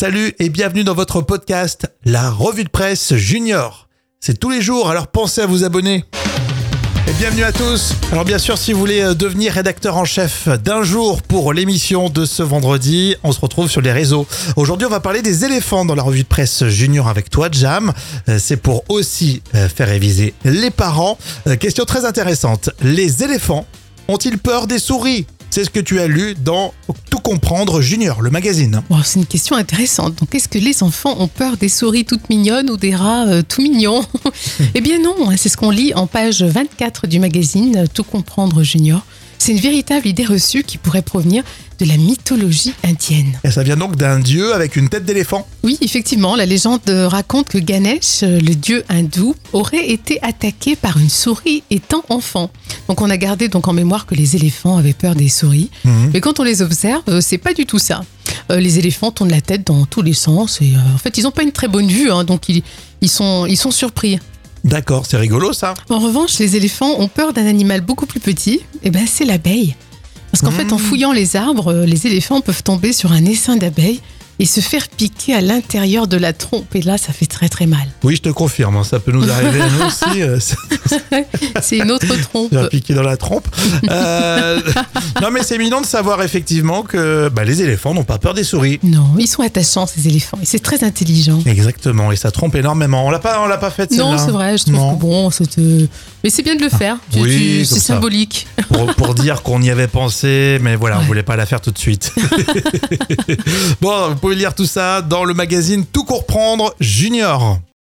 Salut et bienvenue dans votre podcast, la revue de presse junior. C'est tous les jours, alors pensez à vous abonner. Et bienvenue à tous. Alors bien sûr, si vous voulez euh, devenir rédacteur en chef d'un jour pour l'émission de ce vendredi, on se retrouve sur les réseaux. Aujourd'hui, on va parler des éléphants dans la revue de presse junior avec toi, Jam. Euh, C'est pour aussi euh, faire réviser les parents. Question très intéressante. Les éléphants ont-ils peur des souris? C'est ce que tu as lu dans Tout comprendre junior, le magazine. Bon, c'est une question intéressante. Donc, est-ce que les enfants ont peur des souris toutes mignonnes ou des rats euh, tout mignons Eh bien non, c'est ce qu'on lit en page 24 du magazine Tout comprendre junior. C'est une véritable idée reçue qui pourrait provenir de la mythologie indienne. Et ça vient donc d'un dieu avec une tête d'éléphant. Oui, effectivement, la légende raconte que Ganesh, le dieu hindou, aurait été attaqué par une souris étant enfant. Donc on a gardé donc en mémoire que les éléphants avaient peur des souris. Mhm. Mais quand on les observe, euh, c'est pas du tout ça. Euh, les éléphants tournent la tête dans tous les sens et euh, en fait ils n'ont pas une très bonne vue, hein, donc ils, ils, sont, ils sont surpris. D'accord, c'est rigolo ça. En revanche, les éléphants ont peur d'un animal beaucoup plus petit, et ben c'est l'abeille. Parce qu'en fait, en fouillant les arbres, euh, les éléphants peuvent tomber sur un essaim d'abeilles et se faire piquer à l'intérieur de la trompe. Et là, ça fait très très mal. Oui, je te confirme, hein, ça peut nous arriver à nous aussi. euh, C'est une autre trompe. va piquer dans la trompe. Euh, non, mais c'est mignon de savoir effectivement que bah, les éléphants n'ont pas peur des souris. Non, ils sont attachants ces éléphants et c'est très intelligent. Exactement, et ça trompe énormément. On l'a pas, on l'a pas fait. Non, c'est vrai, je trouve Non. que bon, c'est, mais c'est bien de le faire. Tu- oui, c'est symbolique. Pour, pour dire qu'on y avait pensé, mais voilà, on voulait pas la faire tout de suite. bon, vous pouvez lire tout ça dans le magazine Tout comprendre Junior.